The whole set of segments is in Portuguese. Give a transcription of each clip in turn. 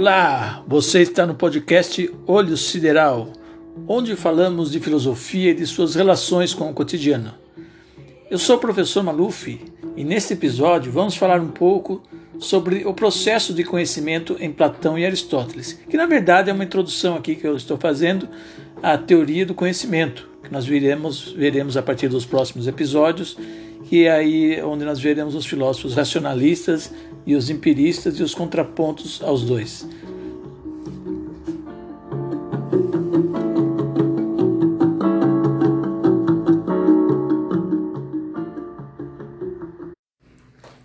Olá, você está no podcast Olho Sideral, onde falamos de filosofia e de suas relações com o cotidiano. Eu sou o professor Maluf e neste episódio vamos falar um pouco sobre o processo de conhecimento em Platão e Aristóteles, que na verdade é uma introdução aqui que eu estou fazendo à teoria do conhecimento, que nós veremos, veremos a partir dos próximos episódios, que é aí onde nós veremos os filósofos racionalistas e os empiristas e os contrapontos aos dois.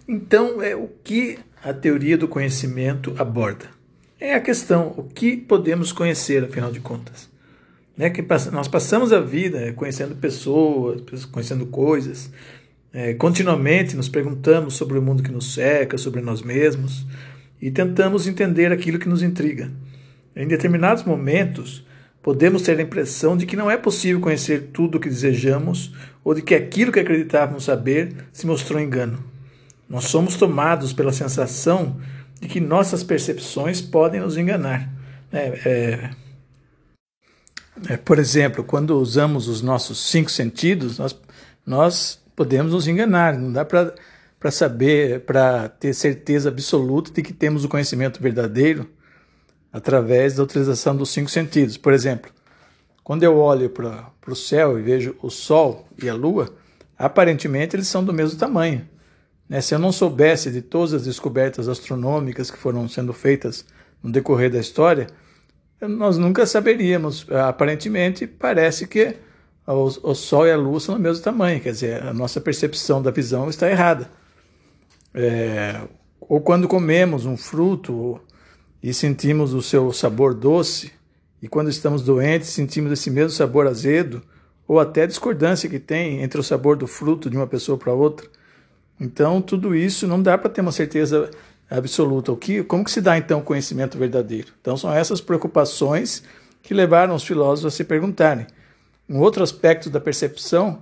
Então, é o que a teoria do conhecimento aborda? É a questão, o que podemos conhecer, afinal de contas? Né, que nós passamos a vida conhecendo pessoas, conhecendo coisas, é, continuamente nos perguntamos sobre o mundo que nos cerca, sobre nós mesmos e tentamos entender aquilo que nos intriga. Em determinados momentos, podemos ter a impressão de que não é possível conhecer tudo o que desejamos ou de que aquilo que acreditávamos saber se mostrou engano. Nós somos tomados pela sensação de que nossas percepções podem nos enganar. É, é, é, por exemplo, quando usamos os nossos cinco sentidos, nós, nós podemos nos enganar, não dá para saber, para ter certeza absoluta de que temos o conhecimento verdadeiro através da utilização dos cinco sentidos. Por exemplo, quando eu olho para o céu e vejo o Sol e a Lua, aparentemente eles são do mesmo tamanho. Né? Se eu não soubesse de todas as descobertas astronômicas que foram sendo feitas no decorrer da história, nós nunca saberíamos. Aparentemente, parece que o, o Sol e a Lua são do mesmo tamanho, quer dizer, a nossa percepção da visão está errada. É, ou quando comemos um fruto e sentimos o seu sabor doce, e quando estamos doentes sentimos esse mesmo sabor azedo, ou até a discordância que tem entre o sabor do fruto de uma pessoa para outra. Então, tudo isso não dá para ter uma certeza absoluta. O que, como que se dá então o conhecimento verdadeiro? Então, são essas preocupações que levaram os filósofos a se perguntarem um outro aspecto da percepção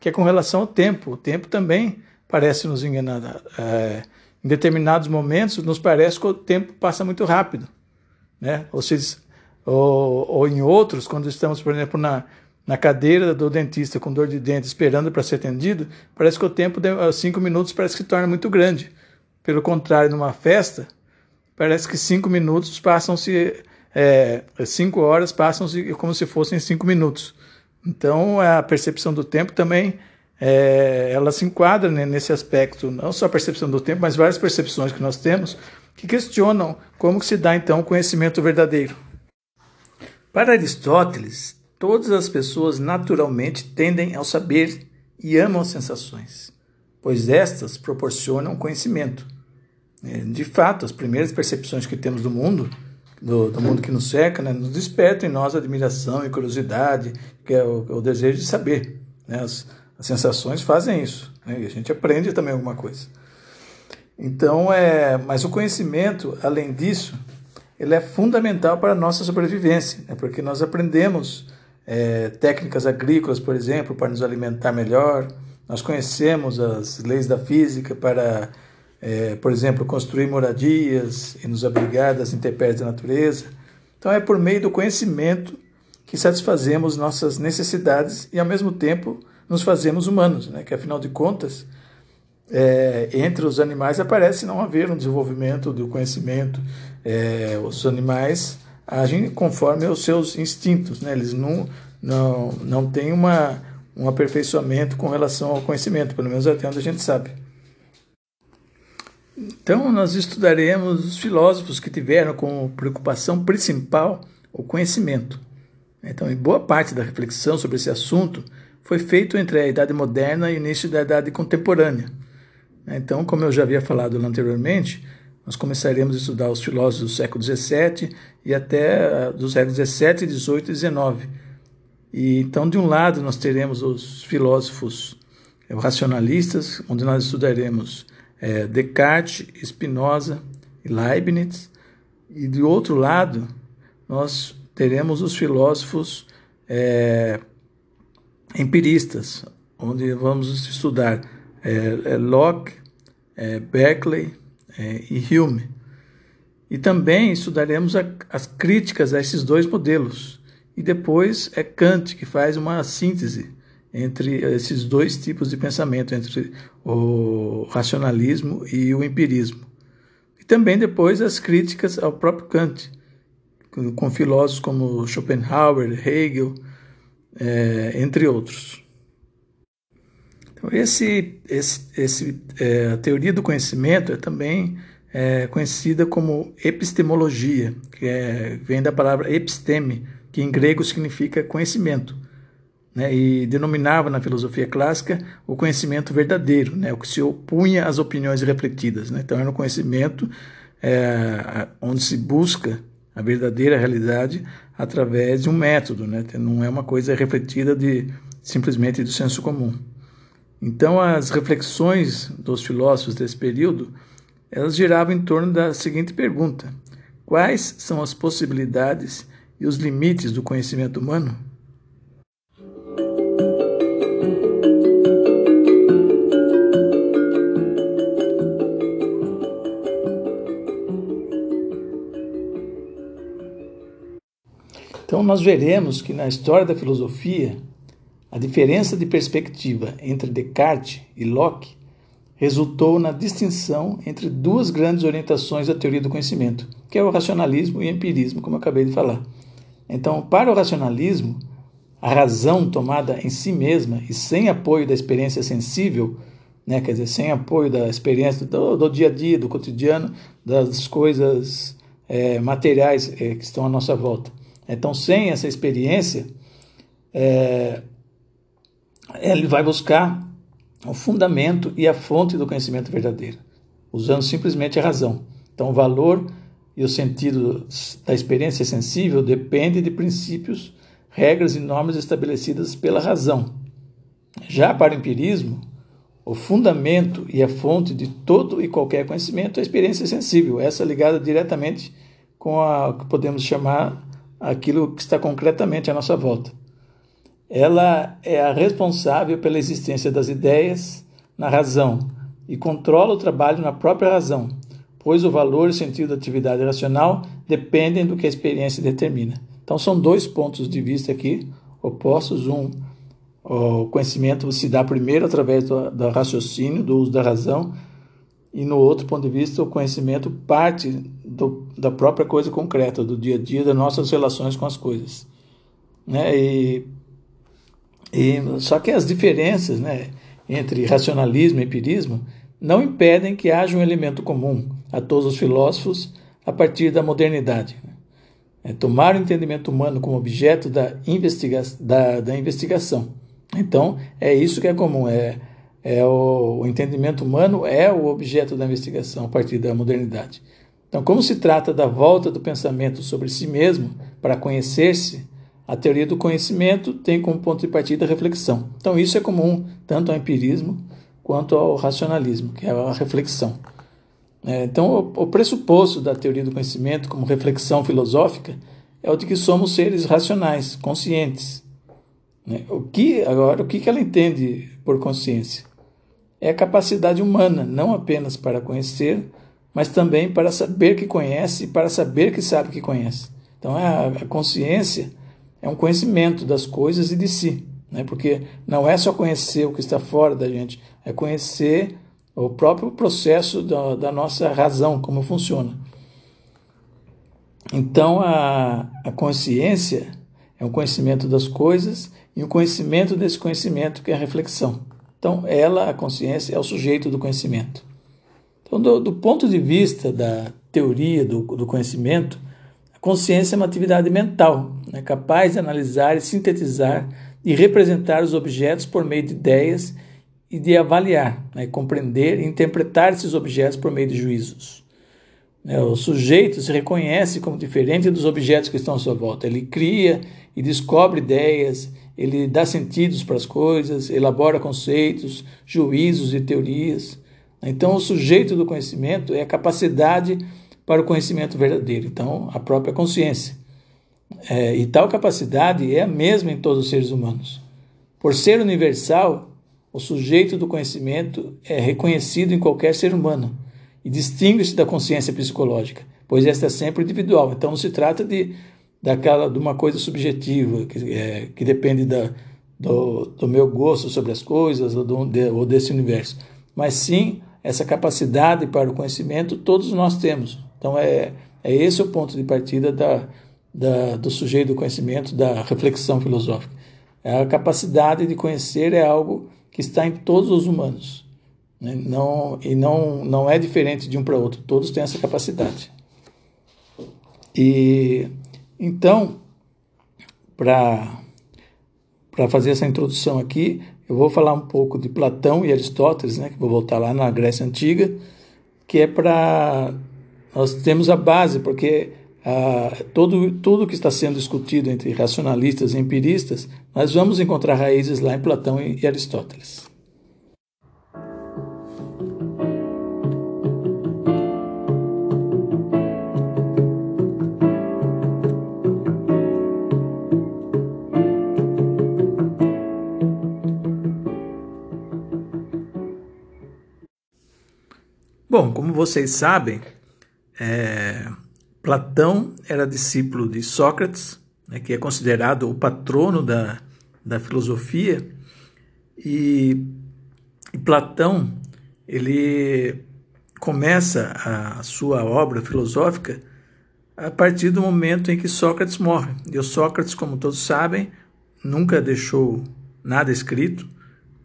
que é com relação ao tempo. O tempo também parece nos enganar. É, em determinados momentos, nos parece que o tempo passa muito rápido. Né? Ou, seja, ou, ou em outros, quando estamos, por exemplo, na, na cadeira do dentista com dor de dente, esperando para ser atendido, parece que o tempo de cinco minutos parece que torna muito grande. Pelo contrário, numa festa, parece que cinco minutos passam-se, é, cinco horas passam-se como se fossem cinco minutos. Então, a percepção do tempo também é, ela se enquadra né, nesse aspecto, não só a percepção do tempo, mas várias percepções que nós temos que questionam como se dá então o conhecimento verdadeiro. Para Aristóteles, todas as pessoas naturalmente tendem ao saber e amam as sensações, pois estas proporcionam conhecimento. É, de fato, as primeiras percepções que temos do mundo do, do mundo que nos cerca, né, nos desperta em nós admiração e curiosidade, que é o, o desejo de saber. Né? As, as sensações fazem isso, né? e a gente aprende também alguma coisa. Então, é, mas o conhecimento, além disso, ele é fundamental para a nossa sobrevivência, né? porque nós aprendemos é, técnicas agrícolas, por exemplo, para nos alimentar melhor, nós conhecemos as leis da física para é, por exemplo, construir moradias e nos abrigar das intempéries da natureza. Então, é por meio do conhecimento que satisfazemos nossas necessidades e, ao mesmo tempo, nos fazemos humanos, né? que, afinal de contas, é, entre os animais aparece não haver um desenvolvimento do conhecimento. É, os animais agem conforme os seus instintos, né? eles não, não, não têm uma, um aperfeiçoamento com relação ao conhecimento, pelo menos até onde a gente sabe. Então, nós estudaremos os filósofos que tiveram como preocupação principal o conhecimento. Então, boa parte da reflexão sobre esse assunto foi feito entre a Idade Moderna e o início da Idade Contemporânea. Então, como eu já havia falado anteriormente, nós começaremos a estudar os filósofos do século XVII e até dos séculos XVII, XVIII e XIX. E, então, de um lado, nós teremos os filósofos racionalistas, onde nós estudaremos é, Descartes, Spinoza e Leibniz, e do outro lado nós teremos os filósofos é, empiristas, onde vamos estudar é, é Locke, é, Berkeley é, e Hume. E também estudaremos a, as críticas a esses dois modelos. E depois é Kant que faz uma síntese entre esses dois tipos de pensamento, entre o racionalismo e o empirismo. E também depois as críticas ao próprio Kant, com filósofos como Schopenhauer, Hegel, é, entre outros. Então, esse, esse, esse, é, a teoria do conhecimento é também é, conhecida como epistemologia, que é, vem da palavra episteme, que em grego significa conhecimento, né, e denominava na filosofia clássica o conhecimento verdadeiro, né, o que se opunha às opiniões refletidas. Né, então, era um conhecimento é, onde se busca a verdadeira realidade através de um método, né, não é uma coisa refletida de simplesmente do senso comum. Então, as reflexões dos filósofos desse período elas giravam em torno da seguinte pergunta: Quais são as possibilidades e os limites do conhecimento humano? Então, nós veremos que na história da filosofia, a diferença de perspectiva entre Descartes e Locke resultou na distinção entre duas grandes orientações da teoria do conhecimento, que é o racionalismo e o empirismo, como eu acabei de falar. Então, para o racionalismo, a razão tomada em si mesma e sem apoio da experiência sensível, né, quer dizer, sem apoio da experiência do, do dia a dia, do cotidiano, das coisas é, materiais é, que estão à nossa volta. Então, sem essa experiência, é, ele vai buscar o fundamento e a fonte do conhecimento verdadeiro, usando simplesmente a razão. Então, o valor e o sentido da experiência sensível depende de princípios, regras e normas estabelecidas pela razão. Já para o empirismo, o fundamento e a fonte de todo e qualquer conhecimento é a experiência sensível, essa ligada diretamente com o que podemos chamar aquilo que está concretamente à nossa volta ela é a responsável pela existência das ideias na razão e controla o trabalho na própria razão, pois o valor e o sentido da atividade racional dependem do que a experiência determina. Então são dois pontos de vista aqui opostos. Um, o conhecimento se dá primeiro através do, do raciocínio, do uso da razão, e no outro ponto de vista, o conhecimento parte do, da própria coisa concreta, do dia a dia, das nossas relações com as coisas. Né? E e, só que as diferenças né, entre racionalismo e empirismo não impedem que haja um elemento comum a todos os filósofos a partir da modernidade. É tomar o entendimento humano como objeto da, investiga da, da investigação. Então, é isso que é comum, é, é o, o entendimento humano é o objeto da investigação a partir da modernidade. Então, como se trata da volta do pensamento sobre si mesmo para conhecer-se, a teoria do conhecimento tem como ponto de partida a reflexão. Então, isso é comum tanto ao empirismo quanto ao racionalismo, que é a reflexão. É, então, o, pressuposto da teoria do conhecimento como reflexão filosófica é o de que somos seres racionais, conscientes. Né? O que agora, o que ela entende por consciência? É a capacidade humana, não apenas para conhecer, mas também para saber que conhece e para saber que sabe que conhece. Então, a, a consciência é um conhecimento das coisas e de si, né? porque não é só conhecer o que está fora da gente, é conhecer o próprio processo da, da nossa razão, como funciona. Então, a, a consciência é um conhecimento das coisas e um conhecimento desse conhecimento que é a reflexão. Então, ela, a consciência, é o sujeito do conhecimento. Então, do, do ponto de vista da teoria do, do conhecimento, a consciência é uma atividade mental, né, capaz de analisar e sintetizar e representar os objetos por meio de ideias e de avaliar, né, compreender e interpretar esses objetos por meio de juízos. Né, o sujeito se reconhece como diferente dos objetos que estão à sua volta. Ele cria e descobre ideias, ele dá sentidos para as coisas, elabora conceitos, juízos e teorias. Então, o sujeito do conhecimento é a capacidade para o conhecimento verdadeiro. Então, a própria consciência. É, e tal capacidade é a mesma em todos os seres humanos. Por ser universal, o sujeito do conhecimento é reconhecido em qualquer ser humano e distingue-se da consciência psicológica, pois esta é sempre individual. Então não se trata de daquela de uma coisa subjetiva que, é, que depende da, do, do, meu gosto sobre as coisas ou, do, de, ou desse universo, mas sim essa capacidade para o conhecimento todos nós temos. Então é, é esse o ponto de partida da, da, do sujeito do conhecimento, da reflexão filosófica. A capacidade de conhecer é algo que está em todos os humanos. Né? Não, e não, não é diferente de um para outro, todos têm essa capacidade. E então, para fazer essa introdução aqui, eu vou falar um pouco de Platão e Aristóteles, né, que vou voltar lá na Grécia Antiga, que é para. Nós temos a base, porque ah, todo, tudo que está sendo discutido entre racionalistas e empiristas, nós vamos encontrar raízes lá em Platão e, e Aristóteles. Bom, como vocês sabem, é, Platão era discípulo de Sócrates, né, que é considerado o patrono da, da filosofia, e, e Platão ele começa a sua obra filosófica a partir do momento em que Sócrates morre. E o Sócrates, como todos sabem, nunca deixou nada escrito,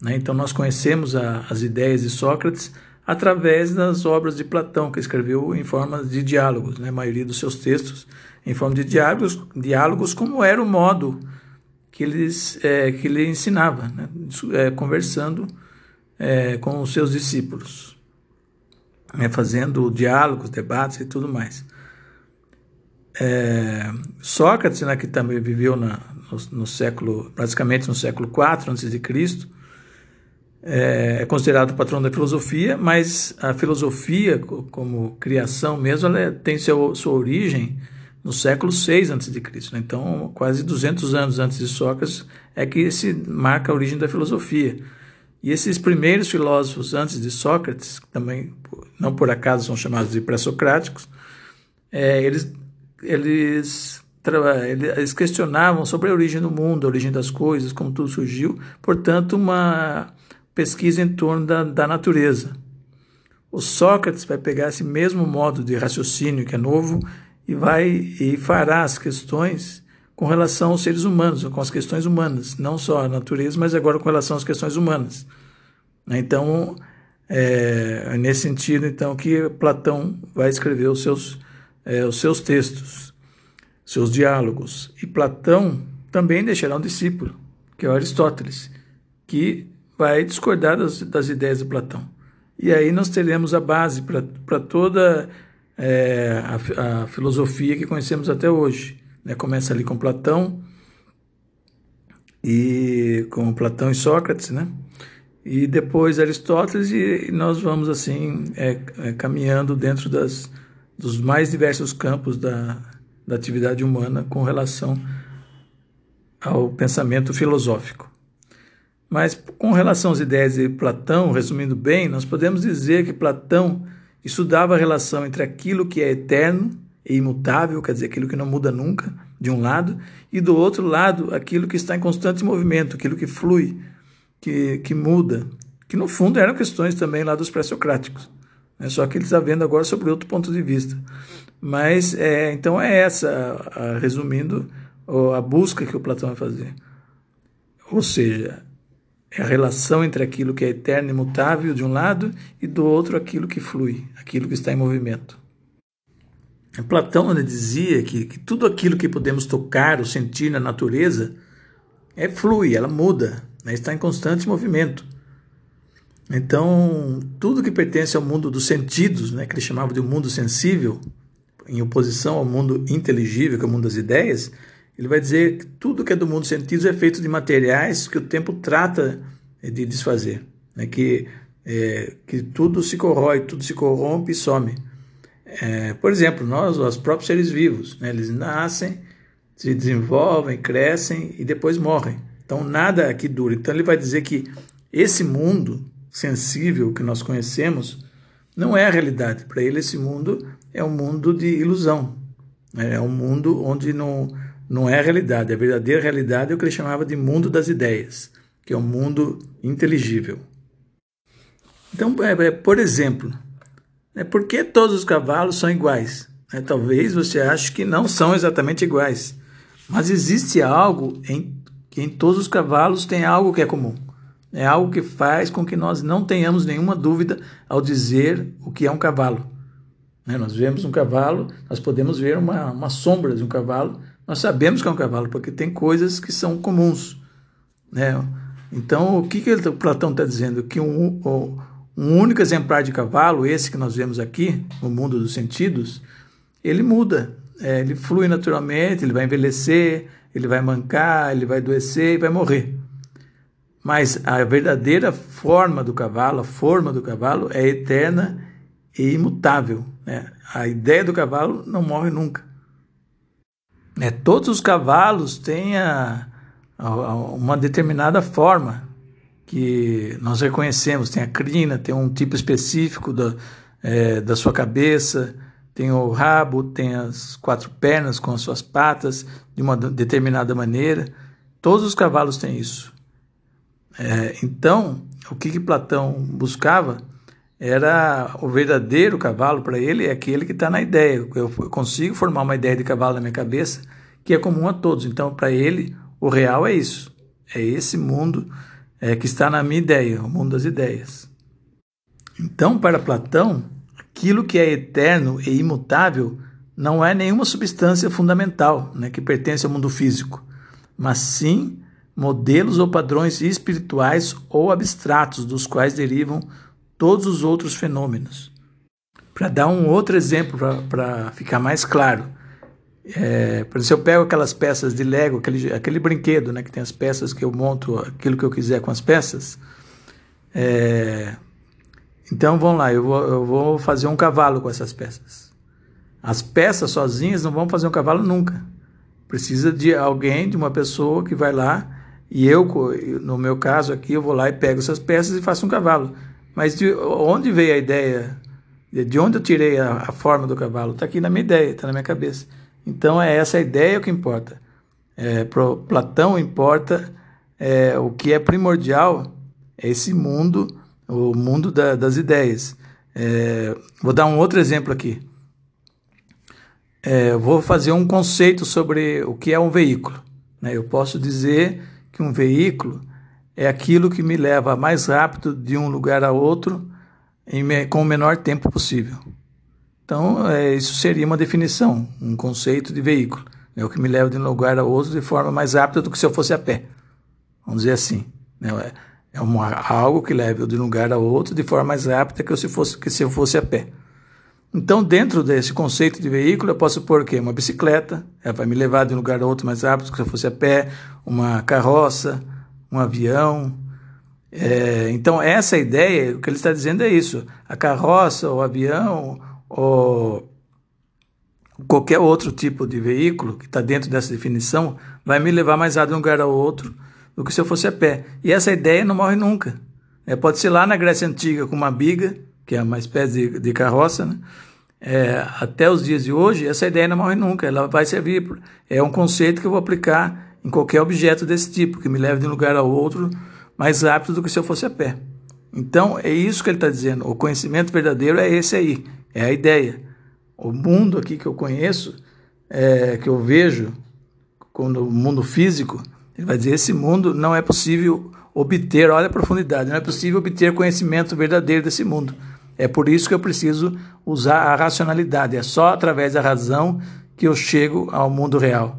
né? então nós conhecemos a, as ideias de Sócrates através das obras de Platão, que escreveu em forma de diálogos, né? a maioria dos seus textos em forma de diálogos, diálogos como era o modo que, eles, é, que ele ensinava, né? é, conversando é, com os seus discípulos, né? fazendo diálogos, debates e tudo mais. É, Sócrates, né, que também viveu na, no, no, século, praticamente no século IV a.C., é, é considerado o patrão da filosofia, mas a filosofia, como criação mesmo, ela é, tem seu, sua origem no século VI a.C. Né? Então, quase 200 anos antes de Sócrates é que se marca a origem da filosofia. E esses primeiros filósofos antes de Sócrates, também não por acaso são chamados de pré-socráticos, é, eles, eles, eles questionavam sobre a origem do mundo, a origem das coisas, como tudo surgiu. Portanto, uma pesquisa em torno da, da natureza. O Sócrates vai pegar esse mesmo modo de raciocínio que é novo e vai e fará as questões com relação aos seres humanos, com as questões humanas, não só a natureza, mas agora com relação às questões humanas. Então, é nesse sentido então que Platão vai escrever os seus, é, os seus textos, seus diálogos. E Platão também deixará um discípulo, que é Aristóteles, que vai discordar das, das ideias de Platão. E aí nós teremos a base para toda é, a, a, filosofia que conhecemos até hoje. Né? Começa ali com Platão, e com Platão e Sócrates, né? E depois Aristóteles, e nós vamos assim é, é, caminhando dentro das, dos mais diversos campos da, da atividade humana com relação ao pensamento filosófico. Mas com relação às ideias de Platão, resumindo bem, nós podemos dizer que Platão estudava a relação entre aquilo que é eterno e imutável, quer dizer, aquilo que não muda nunca, de um lado, e do outro lado, aquilo que está em constante movimento, aquilo que flui, que, que muda, que no fundo eram questões também lá dos pré-socráticos. Né? Só que ele está vendo agora sobre outro ponto de vista. Mas, é, então, é essa, a, a, resumindo, a busca que o Platão vai fazer. Ou seja, é a relação entre aquilo que é eterno e imutável de um lado e do outro aquilo que flui, aquilo que está em movimento. Platão dizia que, que tudo aquilo que podemos tocar ou sentir na natureza é flui, ela muda, né, está em constante movimento. Então, tudo que pertence ao mundo dos sentidos, né, que ele chamava de um mundo sensível, em oposição ao mundo inteligível, que é o mundo das ideias, ele vai dizer que tudo que é do mundo dos sentidos é feito de materiais que o tempo trata de desfazer, né? que, é, que tudo se corrói, tudo se corrompe e some. É, por exemplo, nós, os próprios seres vivos, né? eles nascem, se desenvolvem, crescem e depois morrem. Então nada aqui dura. Então ele vai dizer que esse mundo sensível que nós conhecemos não é a realidade. Para ele esse mundo é um mundo de ilusão. É um mundo onde não, não é realidade. A verdadeira realidade é o que ele chamava de mundo das ideias, que é um mundo inteligível. Então, é, é, por exemplo, é, por que todos os cavalos são iguais? É, talvez você ache que não são exatamente iguais, mas existe algo em que em todos os cavalos tem algo que é comum. É algo que faz com que nós não tenhamos nenhuma dúvida ao dizer o que é um cavalo. Né? Nós vemos um cavalo, nós podemos ver uma, uma sombra de um cavalo, nós sabemos que é um cavalo, porque tem coisas que são comuns. Né? Então, o que, que o Platão está dizendo? Que um, um único exemplar de cavalo, esse que nós vemos aqui, no mundo dos sentidos, ele muda, é, ele flui naturalmente, ele vai envelhecer, ele vai mancar, ele vai adoecer e vai morrer. Mas a verdadeira forma do cavalo, a forma do cavalo é eterna e imutável. Né? A ideia do cavalo não morre nunca. É, todos os cavalos têm a, a, uma determinada forma que nós reconhecemos. Tem a crina, tem um tipo específico da, é, da sua cabeça, tem o rabo, tem as quatro pernas com as suas patas de uma determinada maneira. Todos os cavalos têm isso. É, então, o que, que Platão buscava era o verdadeiro cavalo para ele, é aquele que está na ideia. Eu consigo formar uma ideia de cavalo na minha cabeça que é comum a todos. Então, para ele, o real é isso. É esse mundo é, que está na minha ideia, o mundo das ideias. Então, para Platão, aquilo que é eterno e imutável não é nenhuma substância fundamental né, que pertence ao mundo físico, mas sim modelos ou padrões espirituais ou abstratos dos quais derivam todos os outros fenômenos. Para dar um outro exemplo, para ficar mais claro, é, por exemplo, se eu pego aquelas peças de Lego, aquele, aquele brinquedo né, que tem as peças que eu monto aquilo que eu quiser com as peças, é, então vamos lá, eu vou, eu vou fazer um cavalo com essas peças. As peças sozinhas não vão fazer um cavalo nunca. Precisa de alguém, de uma pessoa que vai lá e eu, no meu caso aqui, eu vou lá e pego essas peças e faço um cavalo. Mas de onde veio a ideia? De onde eu tirei a, a forma do cavalo? Está aqui na minha ideia, está na minha cabeça. Então é essa ideia que importa. É, Para Platão importa é, o que é primordial é esse mundo o mundo da, das ideias. É, vou dar um outro exemplo aqui. É, vou fazer um conceito sobre o que é um veículo. Né? Eu posso dizer que um veículo é aquilo que me leva mais rápido de um lugar a outro em, com o menor tempo possível. Então, é, isso seria uma definição, um conceito de veículo. É o que me leva de um lugar a outro de forma mais rápida do que se eu fosse a pé. Vamos dizer assim. Né? É uma, algo que leva de um lugar a outro de forma mais rápida que se, fosse, que se eu fosse a pé. Então, dentro desse conceito de veículo, eu posso pôr o quê? Uma bicicleta, ela vai me levar de um lugar a outro mais rápido que se eu fosse a pé, uma carroça, um avião. É, então, essa ideia, o que ele está dizendo é isso. A carroça, o avião, ou qualquer outro tipo de veículo que está dentro dessa definição, vai me levar mais rápido de um lugar a outro do que se eu fosse a pé. E essa ideia não morre nunca. É, pode ser lá na Grécia Antiga com uma biga, que é uma espécie de, de carroça, né? É, até os dias de hoje, essa ideia não morre nunca, ela vai servir. É um conceito que eu vou aplicar em qualquer objeto desse tipo, que me leve de um lugar ao outro mais rápido do que se eu fosse a pé. Então, é isso que ele está dizendo. O conhecimento verdadeiro é esse aí, é a ideia. O mundo aqui que eu conheço, é, que eu vejo, quando o mundo físico, ele vai dizer: esse mundo não é possível obter, olha a profundidade, não é possível obter conhecimento verdadeiro desse mundo. É por isso que eu preciso usar a racionalidade. É só através da razão que eu chego ao mundo real.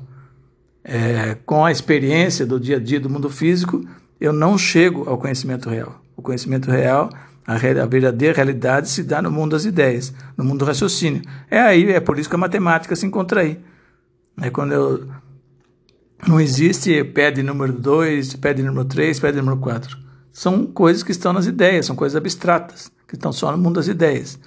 É, com a experiência do dia a dia do mundo físico, eu não chego ao conhecimento real. O conhecimento real, a, a verdadeira realidade, se dá no mundo das ideias, no mundo do raciocínio. É aí, é por isso que a matemática se encontra aí. É quando eu não existe pé de número 2, pé de número 3, pé de número 4. São coisas que estão nas ideias, são coisas abstratas, que estão só no mundo das ideias.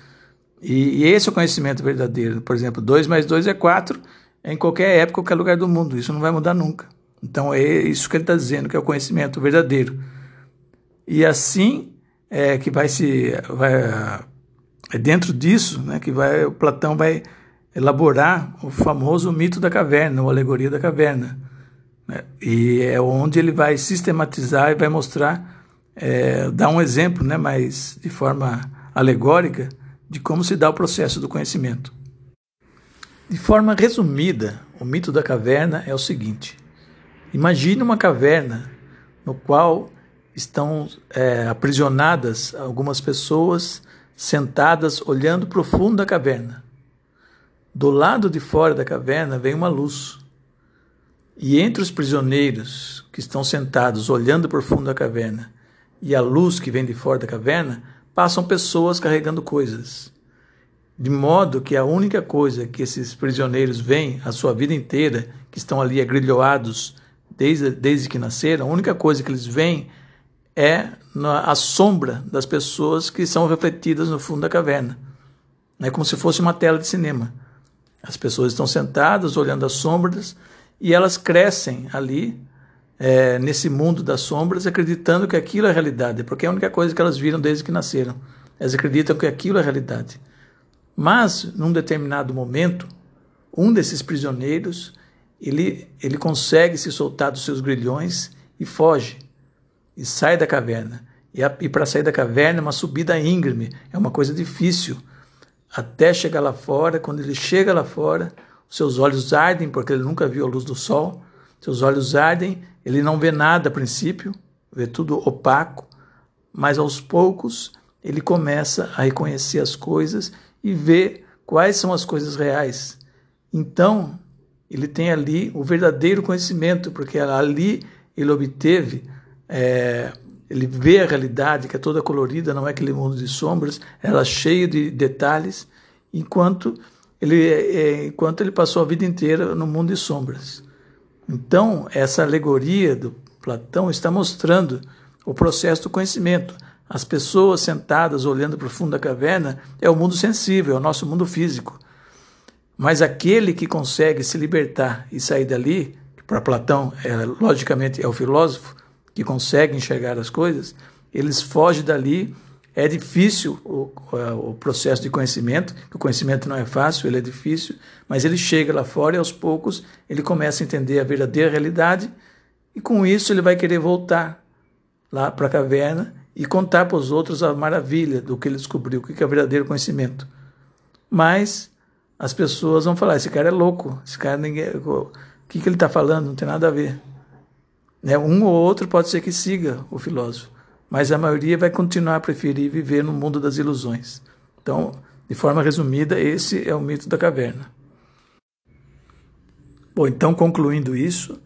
E, e esse é o conhecimento verdadeiro. Por exemplo, 2 mais 2 é 4 em qualquer época, qualquer lugar do mundo. Isso não vai mudar nunca. Então é isso que ele está dizendo, que é o conhecimento verdadeiro. E assim é que vai se vai é dentro disso né, que vai, o Platão vai elaborar o famoso mito da caverna, ou alegoria da caverna. Né? E é onde ele vai sistematizar e vai mostrar, é, dar um exemplo, né, mas de forma alegórica, de como se dá o processo do conhecimento. De forma resumida, o mito da caverna é o seguinte: imagine uma caverna no qual estão é, aprisionadas algumas pessoas sentadas olhando para o fundo da caverna. Do lado de fora da caverna vem uma luz. E entre os prisioneiros que estão sentados olhando para o fundo da caverna e a luz que vem de fora da caverna, passam pessoas carregando coisas. De modo que a única coisa que esses prisioneiros veem a sua vida inteira, que estão ali agrilhoados desde, desde que nasceram, a única coisa que eles veem é a sombra das pessoas que são refletidas no fundo da caverna. É como se fosse uma tela de cinema. As pessoas estão sentadas olhando as sombras e elas crescem ali, é, nesse mundo das sombras, acreditando que aquilo é realidade, porque é a única coisa que elas viram desde que nasceram. Elas acreditam que aquilo é realidade. Mas, num determinado momento, um desses prisioneiros, ele, ele consegue se soltar dos seus grilhões e foge, e sai da caverna. E, e para sair da caverna é uma subida íngreme, é uma coisa difícil, até chegar lá fora. Quando ele chega lá fora, seus olhos ardem, porque ele nunca viu a luz do sol, seus olhos ardem, ele não vê nada a princípio, vê tudo opaco, mas aos poucos ele começa a reconhecer as coisas e ver quais são as coisas reais. Então, ele tem ali o verdadeiro conhecimento, porque ali ele obteve, é, ele vê a realidade que é toda colorida, não é aquele mundo de sombras, ela é cheia de detalhes, enquanto ele, é, enquanto ele passou a vida inteira no mundo de sombras. Então, essa alegoria do Platão está mostrando o processo do conhecimento. As pessoas sentadas olhando para o fundo da caverna é o mundo sensível, é o nosso mundo físico. Mas aquele que consegue se libertar e sair dali, para Platão, é, logicamente é o filósofo que consegue enxergar as coisas, eles fogem dali. É difícil o, o processo de conhecimento, o conhecimento não é fácil, ele é difícil, mas ele chega lá fora e aos poucos ele começa a entender a verdadeira realidade e com isso ele vai querer voltar lá para a caverna e contar para os outros a maravilha do que ele descobriu, o que é verdadeiro conhecimento. Mas as pessoas vão falar: esse cara é louco, esse cara ninguém, o que, que ele está falando? Não tem nada a ver. Né? Um ou outro pode ser que siga o filósofo, mas a maioria vai continuar a preferir viver no mundo das ilusões. Então, de forma resumida, esse é o mito da caverna. Bom, então concluindo isso,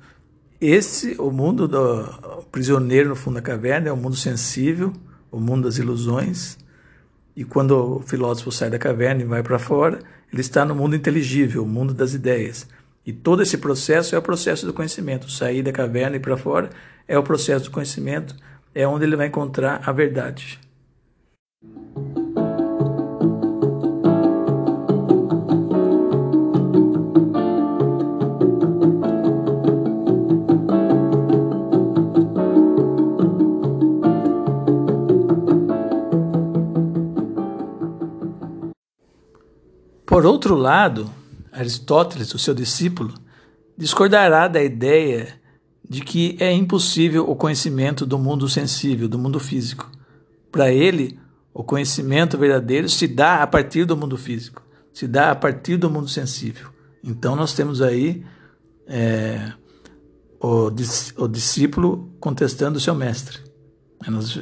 esse, o mundo do prisioneiro no fundo da caverna, é o um mundo sensível, o mundo das ilusões. E quando o filósofo sai da caverna e vai para fora, ele está no mundo inteligível, o mundo das ideias. E todo esse processo é o processo do conhecimento. Sair da caverna e para fora é o processo do conhecimento, é onde ele vai encontrar a verdade. Por outro lado, Aristóteles, o seu discípulo, discordará da ideia de que é impossível o conhecimento do mundo sensível, do mundo físico. Para ele, o conhecimento verdadeiro se dá a partir do mundo físico, se dá a partir do mundo sensível. Então, nós temos aí é, o, o, discípulo contestando o seu mestre.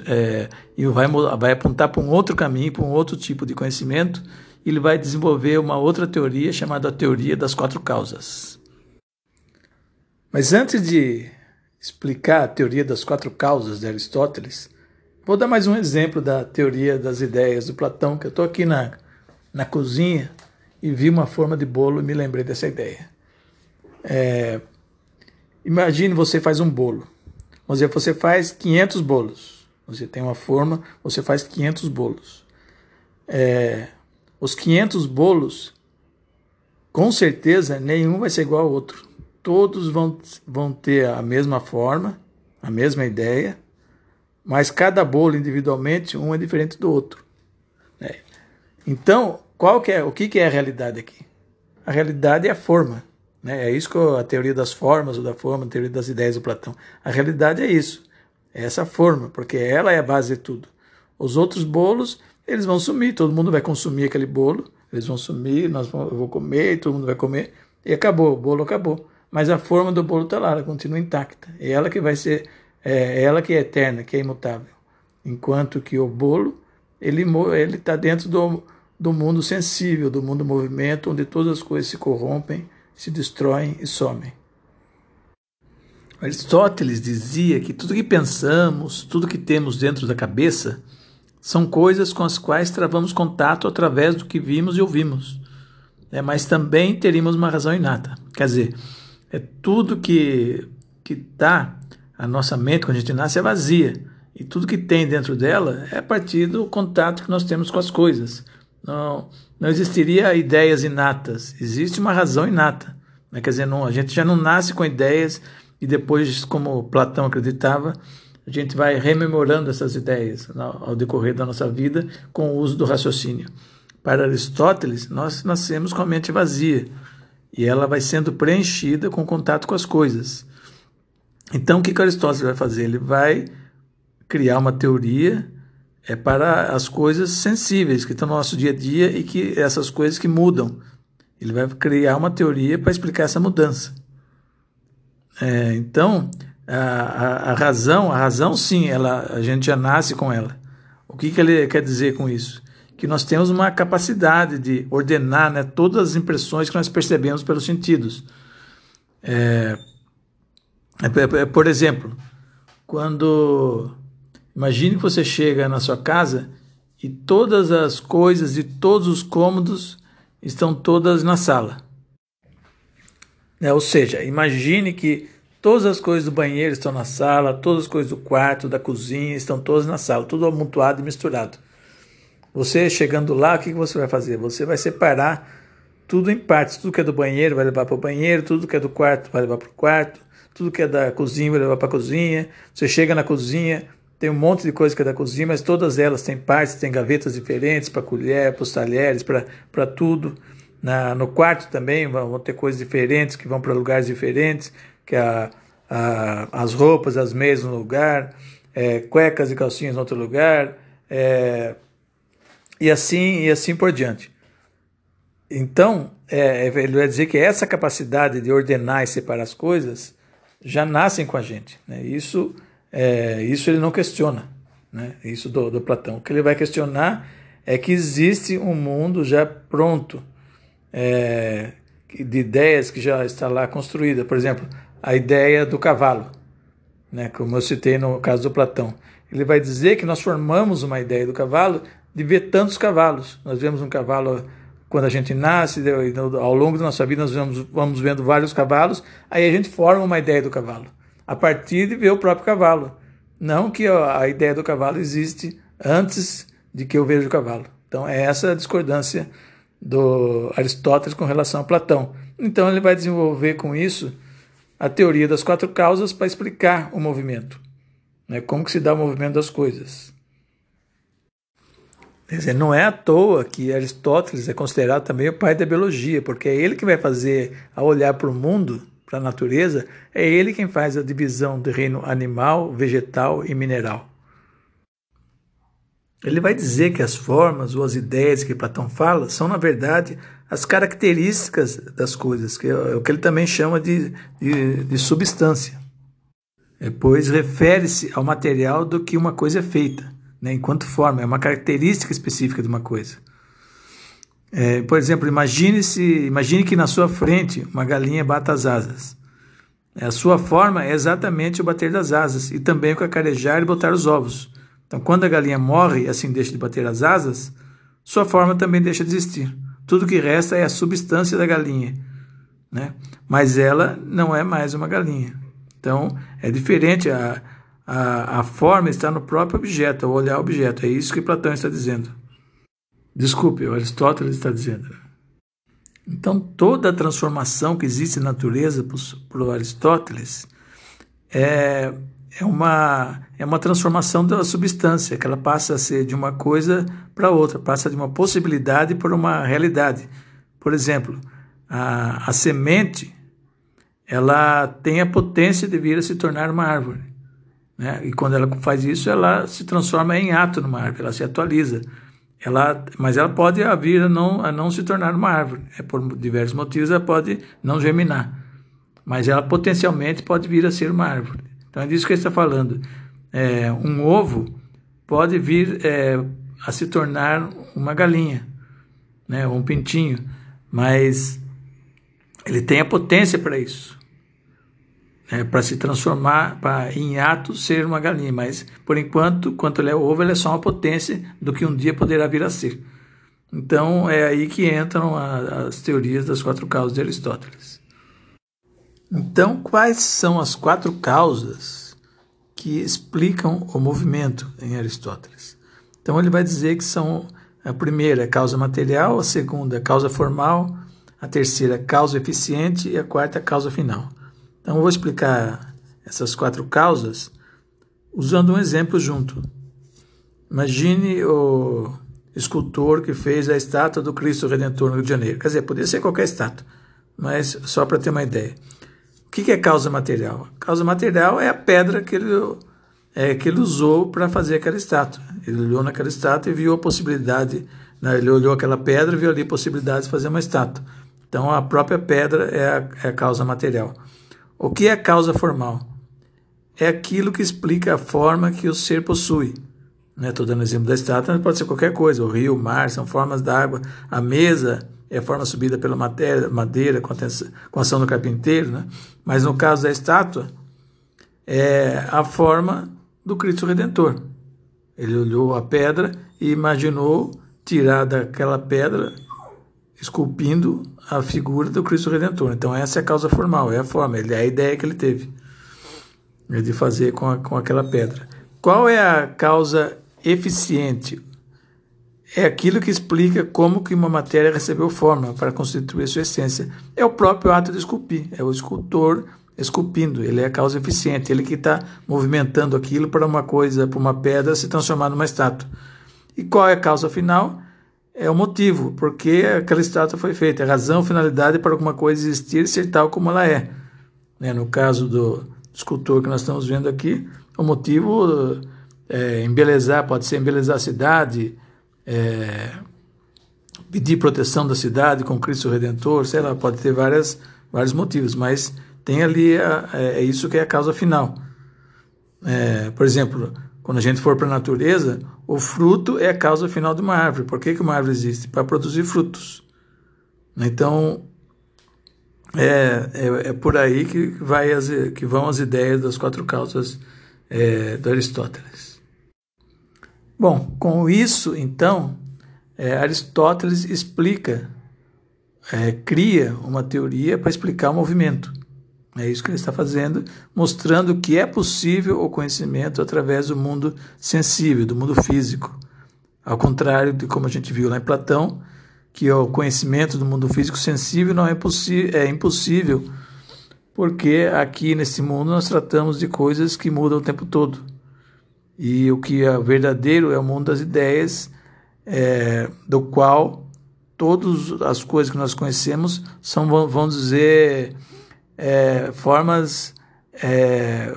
É, e vai, vai apontar para um outro caminho, para um outro tipo de conhecimento ele vai desenvolver uma outra teoria chamada a teoria das quatro causas. Mas antes de explicar a teoria das quatro causas de Aristóteles, vou dar mais um exemplo da teoria das ideias do Platão, que eu estou aqui na, na cozinha e vi uma forma de bolo e me lembrei dessa ideia. É, imagine você faz um bolo. Vamos dizer, você faz 500 bolos. Você tem uma forma, você faz 500 bolos. É, os 500 bolos, com certeza nenhum vai ser igual ao outro. Todos vão, vão ter a mesma forma, a mesma ideia, mas cada bolo individualmente, um é diferente do outro. Né? Então, qual que é, o que, que é a realidade aqui? A realidade é a forma. Né? É isso que a teoria das formas, ou da forma, a teoria das ideias do Platão. A realidade é isso. É essa forma, porque ela é a base de tudo. Os outros bolos, eles vão sumir, todo mundo vai consumir aquele bolo, eles vão sumir, nós vamos, eu vou comer, todo mundo vai comer, e acabou, o bolo acabou. Mas a forma do bolo está lá, ela continua intacta. É ela que vai ser, é, é ela que é eterna, que é imutável. Enquanto que o bolo, ele está dentro do, do mundo sensível, do mundo movimento, onde todas as coisas se corrompem, se destroem e somem. Aristóteles dizia que tudo que pensamos, tudo que temos dentro da cabeça, são coisas com as quais travamos contato através do que vimos e ouvimos. É, mas também teríamos uma razão inata. Quer dizer, é tudo que que está a nossa mente quando a gente nasce é vazia e tudo que tem dentro dela é a partir do contato que nós temos com as coisas. Não, não existiria ideias inatas, existe uma razão inata. Né? Quer dizer, não, a gente já não nasce com ideias e depois, como Platão acreditava, a gente vai rememorando essas ideias ao decorrer da nossa vida com o uso do raciocínio. Para Aristóteles, nós nascemos com a mente vazia e ela vai sendo preenchida com contato com as coisas. Então, o que Aristóteles vai fazer? Ele vai criar uma teoria é para as coisas sensíveis que estão no nosso dia a dia e que essas coisas que mudam. Ele vai criar uma teoria para explicar essa mudança. É, então, a, a, a, razão, a razão sim, ela, a gente já nasce com ela. O que, que ele quer dizer com isso? Que nós temos uma capacidade de ordenar né, todas as impressões que nós percebemos pelos sentidos. É, é, é por exemplo, quando imagine que você chega na sua casa e todas as coisas e todos os cômodos estão todas na sala. Né? Ou seja, imagine que todas as coisas do banheiro estão na sala, todas as coisas do quarto, da cozinha estão todas na sala, tudo amontoado e misturado. Você chegando lá, o que você vai fazer? Você vai separar tudo em partes. Tudo que é do banheiro vai levar para o banheiro, tudo que é do quarto vai levar para o quarto, tudo que é da cozinha vai levar para a cozinha. Você chega na cozinha, tem um monte de coisa que é da cozinha, mas todas elas têm partes, têm gavetas diferentes para colher, para os talheres, para tudo. Na, no quarto também vão ter coisas diferentes que vão para lugares diferentes, que a, a, as roupas, as meias no lugar, é, cuecas e calcinhas no outro lugar, é, e assim e assim por diante. Então, é, ele vai dizer que essa capacidade de ordenar e separar as coisas já nascem com a gente. Né? Isso, é, isso ele não questiona, né? isso do, do Platão. O que ele vai questionar é que existe um mundo já pronto, é, de ideias que já está lá construída. Por exemplo, a ideia do cavalo, né, como eu citei no caso do Platão. Ele vai dizer que nós formamos uma ideia do cavalo de ver tantos cavalos. Nós vemos um cavalo quando a gente nasce, ao longo da nossa vida nós vamos, vamos vendo vários cavalos, aí a gente forma uma ideia do cavalo, a partir de ver o próprio cavalo. Não que a ideia do cavalo existe antes de que eu veja o cavalo. Então é essa a discordância do Aristóteles com relação a Platão. Então ele vai desenvolver com isso a teoria das quatro causas para explicar o movimento, né? como que se dá o movimento das coisas. Quer dizer, não é à toa que Aristóteles é considerado também o pai da biologia, porque é ele que vai fazer, ao olhar para o mundo, para a natureza, é ele quem faz a divisão do reino animal, vegetal e mineral. Ele vai dizer que as formas ou as ideias que Platão fala são, na verdade, as características das coisas, que é o que ele também chama de, de, de substância. É, pois refere-se ao material do que uma coisa é feita, né, enquanto forma, é uma característica específica de uma coisa. É, por exemplo, imagine, -se, imagine que na sua frente uma galinha bata as asas. É, a sua forma é exatamente o bater das asas e também o cacarejar e botar os ovos. Então, quando a galinha morre e assim deixa de bater as asas, sua forma também deixa de existir. Tudo que resta é a substância da galinha, né? Mas ela não é mais uma galinha. Então, é diferente. A, a, a forma está no próprio objeto, ao olhar o objeto. É isso que Platão está dizendo. Desculpe, Aristóteles está dizendo. Então, toda a transformação que existe na natureza para Aristóteles é, é uma, é uma transformação da substância, que ela passa a ser de uma coisa para outra, passa de uma possibilidade para uma realidade. Por exemplo, a, a semente ela tem a potência de vir a se tornar uma árvore. Né? E quando ela faz isso, ela se transforma em ato numa árvore, ela se atualiza. Ela, mas ela pode vir a não, a não se tornar uma árvore. É por diversos motivos ela pode não germinar. Mas ela potencialmente pode vir a ser uma árvore. Então é disso que ele está falando. É, um ovo pode vir é, a se tornar uma galinha, né, um pintinho, mas ele tem a potência para isso é, para se transformar, para em ato ser uma galinha, mas por enquanto, quanto ele é ovo, ele é só uma potência do que um dia poderá vir a ser. Então é aí que entram as teorias das quatro causas de Aristóteles. Então, quais são as quatro causas que explicam o movimento em Aristóteles? Então ele vai dizer que são a primeira causa material, a segunda causa formal, a terceira causa eficiente e a quarta causa final. Então, eu vou explicar essas quatro causas usando um exemplo junto. Imagine o escultor que fez a estátua do Cristo Redentor no Rio de Janeiro. Quer dizer, podia ser qualquer estátua, mas só para ter uma ideia. O que é causa material? Causa material é a pedra que ele, é, que ele usou para fazer aquela estátua. Ele olhou naquela estátua e viu a possibilidade, né, ele olhou aquela pedra e viu ali a possibilidade de fazer uma estátua. Então, a própria pedra é a, é a causa material. O que é causa formal? É aquilo que explica a forma que o ser possui. Estou né? dando exemplo da estátua, mas pode ser qualquer coisa. O rio, o mar, são formas d'água. A mesa é forma subida pela matéria, madeira com, a ação do carpinteiro. Né? Mas no caso da estátua, é a forma do Cristo Redentor. Ele olhou a pedra e imaginou tirar daquela pedra esculpindo a figura do Cristo Redentor. Então essa é a causa formal, é a forma, é a ideia que ele teve de fazer com, a, com aquela pedra. Qual é a causa eficiente? É aquilo que explica como que uma matéria recebeu forma para constituir sua essência. É o próprio ato de esculpir, é o escultor esculpindo, ele é a causa eficiente, ele que está movimentando aquilo para uma coisa, para uma pedra se transformar numa estátua. E qual é a causa final? é o motivo, porque aquela estátua foi feita, a razão, finalidade para alguma coisa existir ser tal como ela é. Né? No caso do escultor que nós estamos vendo aqui, o motivo é embelezar, pode ser embelezar a cidade, é, pedir proteção da cidade com Cristo Redentor, sei lá, pode ter várias, vários motivos, mas tem ali, a, é, é isso que é a causa final. É, por exemplo, quando a gente for para a natureza, o fruto é a causa final de uma árvore. Por que, que uma árvore existe? Para produzir frutos. Então, é, é, é, por aí que, vai as, que vão as ideias das quatro causas é, do Aristóteles. Bom, com isso, então, é, Aristóteles explica, é, cria uma teoria para explicar o movimento. É isso que ele está fazendo, mostrando que é possível o conhecimento através do mundo sensível, do mundo físico. Ao contrário de como a gente viu lá em Platão, que o conhecimento do mundo físico sensível não é, é impossível, porque aqui nesse mundo nós tratamos de coisas que mudam o tempo todo. E o que é verdadeiro é o mundo das ideias, é, do qual todas as coisas que nós conhecemos são, vamos dizer, é, formas é,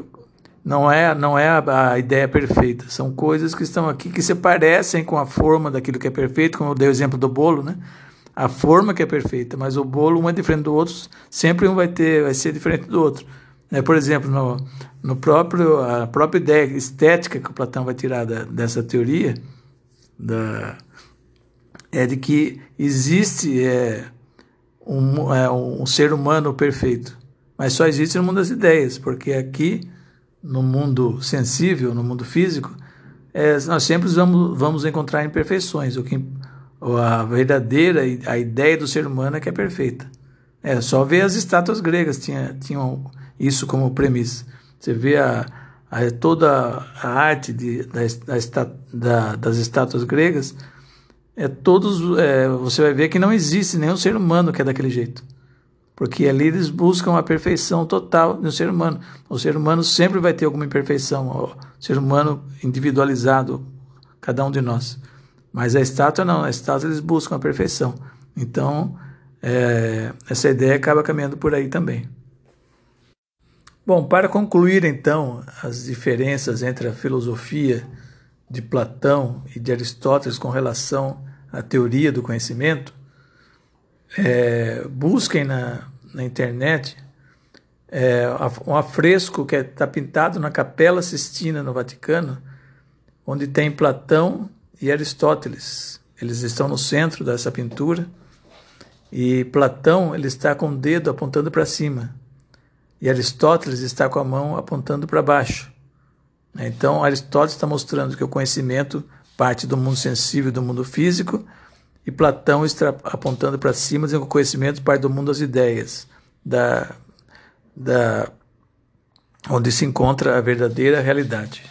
não é não é a, ideia perfeita são coisas que estão aqui que se parecem com a forma daquilo que é perfeito como eu dei o exemplo do bolo né a forma que é perfeita mas o bolo um é diferente do outro sempre um vai ter vai ser diferente do outro? Por exemplo no, no próprio a própria ideia estética que o Platão vai tirar da, dessa teoria da é de que existe é, um, é, um ser humano perfeito mas só existe no mundo das ideias, porque aqui, no mundo sensível, no mundo físico, é, nós sempre vamos, vamos encontrar imperfeições. O que, a verdadeira a ideia do ser humano é que é perfeita. É só ver as estátuas gregas tinha, tinham isso como premissa. Você vê a, a toda a arte de, da, da, das estátuas gregas, é todos é, você vai ver que não existe nenhum ser humano que é daquele jeito. porque ali eles buscam a perfeição total do ser humano. O ser humano sempre vai ter alguma imperfeição, o ser humano individualizado, cada um de nós. Mas a estátua não, a estátua eles buscam a perfeição. Então, é, essa ideia acaba caminhando por aí também. Bom, para concluir então as diferenças entre a filosofia de Platão e de Aristóteles com relação à teoria do conhecimento, é, busquem na, na internet é, um afresco que está pintado na Capela Sistina no Vaticano, onde tem Platão e Aristóteles. Eles estão no centro dessa pintura e Platão ele está com o dedo apontando para cima e Aristóteles está com a mão apontando para baixo. Então Aristóteles está mostrando que o conhecimento parte do mundo sensível, do mundo físico, e Platão está apontando para cima, dizendo que o conhecimento parte do mundo das ideias, da, da, onde se encontra a verdadeira realidade.